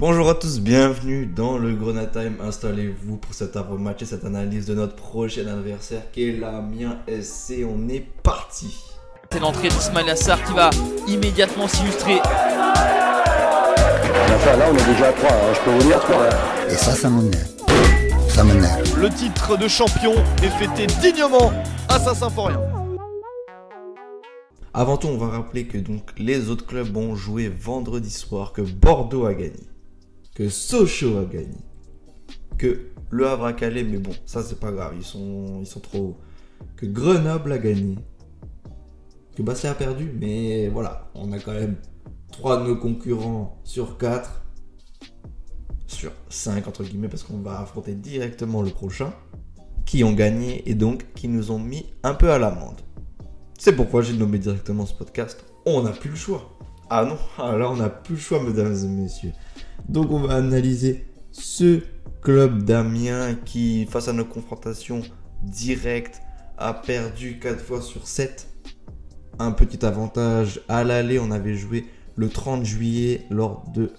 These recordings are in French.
Bonjour à tous, bienvenue dans le Grenade Time. Installez-vous pour cet avant-match et cette analyse de notre prochain adversaire qui est l'Amiens SC. On est parti. C'est l'entrée d'Ismail Assar qui va immédiatement s'illustrer. Enfin, là, on est déjà à 3, hein, je peux vous dire 3. Et ça, ça m'énerve. Ça m'énerve. Le titre de champion est fêté dignement à Saint-Symphorien. Avant tout, on va rappeler que donc les autres clubs ont joué vendredi soir, que Bordeaux a gagné, que Sochaux a gagné, que Le Havre a calé, mais bon, ça c'est pas grave, ils sont, trop hauts. Que Grenoble a gagné, que Bastia a perdu, mais voilà, on a quand même 3 de nos concurrents sur 4, sur 5 entre guillemets, parce qu'on va affronter directement le prochain, qui ont gagné et donc qui nous ont mis un peu à l'amende. C'est pourquoi j'ai nommé directement ce podcast. On n'a plus le choix. Ah non, alors on n'a plus le choix, mesdames et messieurs. Donc on va analyser ce club d'Amiens qui, face à nos confrontations directes, a perdu 4 fois sur 7. Un petit avantage à l'aller, on avait joué le 30 juillet lors de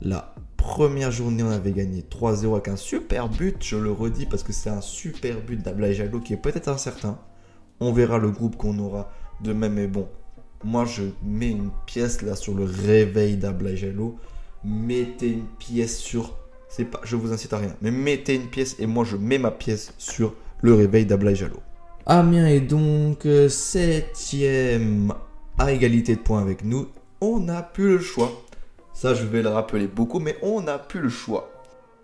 la première journée. On avait gagné 3-0 avec un super but, je le redis parce que c'est un super but d'Ablaï Jalo qui est peut-être incertain. On verra le groupe qu'on aura de même. Mais bon, moi je mets une pièce là sur le réveil d'Ablaï-Jalo. Mettez une pièce sur. C'est pas, je vous incite à rien. Mais mettez une pièce et moi je mets ma pièce sur le réveil d'Ablaï-Jalo. Amiens est donc 7ème à égalité de points avec nous. On n'a plus le choix. Ça, je vais le rappeler beaucoup, mais on n'a plus le choix.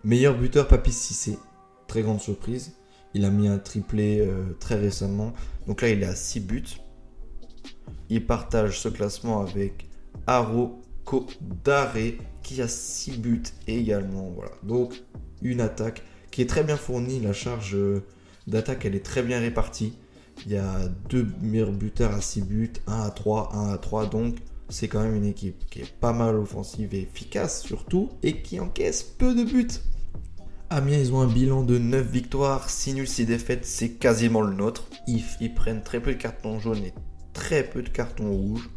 Meilleur buteur, Papy Cissé. Très grande surprise. Il a mis un triplé euh, très récemment. Donc là, il est à 6 buts. Il partage ce classement avec Aro Kodare qui a 6 buts également. Voilà. Donc une attaque qui est très bien fournie. La charge euh, d'attaque, elle est très bien répartie. Il y a deux meilleurs buteurs à 6 buts, 1 à 3, 1 à 3. Donc c'est quand même une équipe qui est pas mal offensive et efficace surtout et qui encaisse peu de buts. Amiens, ils ont un bilan de 9 victoires, 6 nuls, 6 défaites, c'est quasiment le nôtre. Ils, ils, prennent très peu de cartons jaunes et très peu de cartons rouges.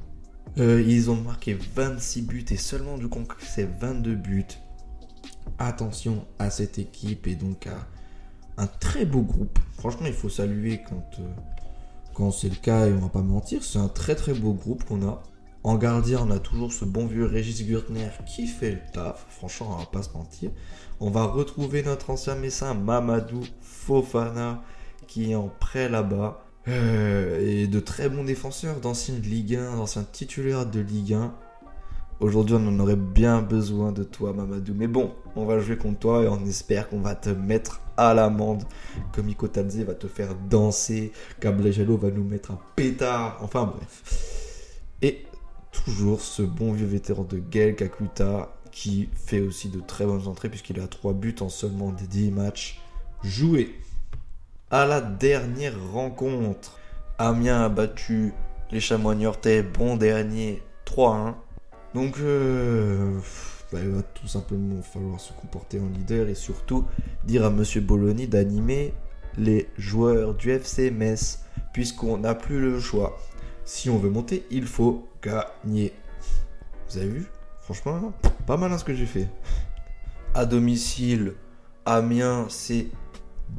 Euh, ils ont marqué 26 buts et seulement du coup c'est 22 buts. Attention à cette équipe et donc à un très beau groupe. Franchement, il faut saluer quand, euh, quand c'est le cas et on va pas mentir. C'est un très très beau groupe qu'on a. En gardien, on a toujours ce bon vieux Régis Gurtner qui fait le taf. Franchement, on va pas se mentir. On va retrouver notre ancien messin Mamadou Fofana qui est en prêt là-bas. Euh, et de très bons défenseurs d'anciens Ligue 1, d'anciens titulaires de Ligue 1. Aujourd'hui, on en aurait bien besoin de toi, Mamadou. Mais bon, on va jouer contre toi et on espère qu'on va te mettre à l'amende. Comme Iko Tadze va te faire danser. Kablejalo va nous mettre un pétard. Enfin bref. Et toujours ce bon vieux vétéran de Gaël Kakuta qui fait aussi de très bonnes entrées puisqu'il a 3 buts en seulement 10 matchs joués. À la dernière rencontre, Amiens a battu les Chamois Niortais, bon dernier 3-1. Donc euh, bah, il va tout simplement falloir se comporter en leader et surtout dire à Monsieur Bologna d'animer les joueurs du FC Metz puisqu'on n'a plus le choix. Si on veut monter, il faut gagner. Vous avez vu? Franchement, pas mal hein, ce que j'ai fait. À domicile, Amiens, c'est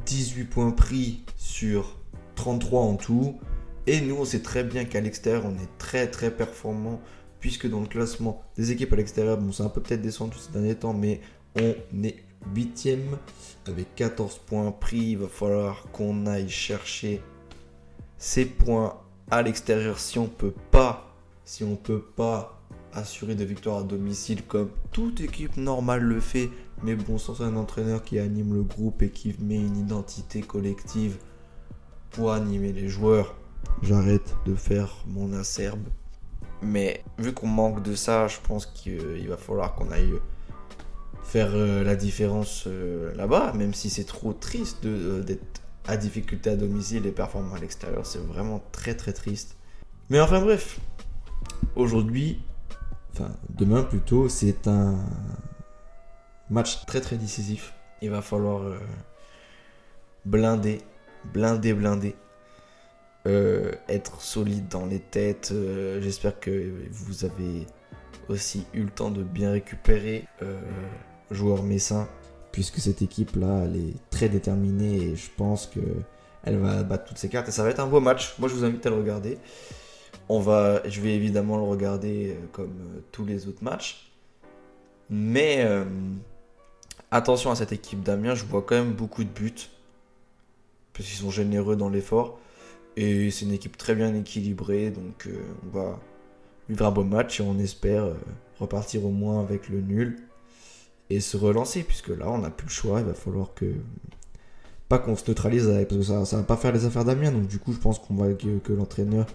18 points pris sur 33 en tout. Et nous, on sait très bien qu'à l'extérieur, on est très très performant. Puisque dans le classement des équipes à l'extérieur, bon, c'est un peu peut-être descendu ces derniers temps, mais on est 8 avec 14 points pris. Il va falloir qu'on aille chercher ces points à l'extérieur si on peut pas si on peut pas assurer de victoires à domicile comme toute équipe normale le fait mais bon sans un entraîneur qui anime le groupe et qui met une identité collective pour animer les joueurs j'arrête de faire mon acerbe mais vu qu'on manque de ça je pense qu'il va falloir qu'on aille faire euh, la différence euh, là-bas même si c'est trop triste d'être à difficulté à domicile et performant à l'extérieur. C'est vraiment très très triste. Mais enfin bref, aujourd'hui, enfin demain plutôt, c'est un match très très décisif. Il va falloir euh, blinder, blinder, blinder. Euh, être solide dans les têtes. Euh, j'espère que vous avez aussi eu le temps de bien récupérer joueur messin, puisque cette équipe-là, elle est très déterminée et je pense que elle va battre toutes ses cartes et ça va être un beau match. Moi, je vous invite à le regarder. On va, je vais évidemment le regarder euh, comme euh, tous les autres matchs, mais euh, attention à cette équipe d'Amiens. Je vois quand même beaucoup de buts parce qu'ils sont généreux dans l'effort et c'est une équipe très bien équilibrée. Donc, on va vivre un beau match et on espère repartir au moins avec le nul et se relancer puisque là on n'a plus le choix il va falloir que pas qu'on se neutralise parce que ça, ça va pas faire les affaires d'Amiens donc du coup je pense qu'on va que l'entraîneur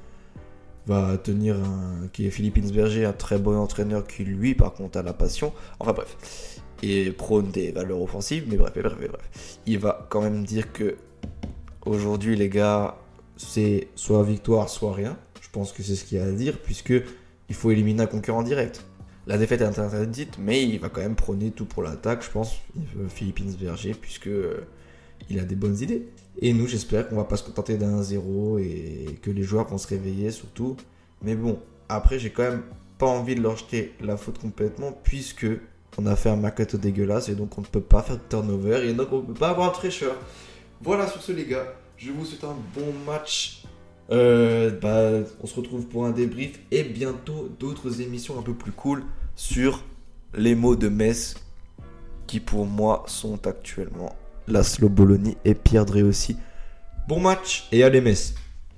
va tenir un qui est Philippe Insberger un très bon entraîneur qui lui par contre a la passion. Enfin bref. Et prône des valeurs offensives mais bref mais bref bref. Il va quand même dire que aujourd'hui les gars c'est soit victoire soit rien. Je pense que c'est ce qu'il y a à dire puisque il faut éliminer un concurrent direct. La défaite est interdite, mais il va quand même prôner tout pour l'attaque, je pense, euh, Philippe Berger, puisque euh, il a des bonnes idées. Et nous, j'espère qu'on va pas se contenter d'un 0 et que les joueurs vont se réveiller surtout. Mais bon, après, j'ai quand même pas envie de leur jeter la faute complètement, puisque on a fait un mercato dégueulasse et donc on ne peut pas faire de turnover et donc on ne peut pas avoir un tricheur. Voilà sur ce, les gars. Je vous souhaite un bon match euh, bah, on se retrouve pour un débrief et bientôt d'autres émissions un peu plus cool sur les mots de Metz qui pour moi sont actuellement Laszlo Bologna et Pierre Drey aussi. Bon match et allez Metz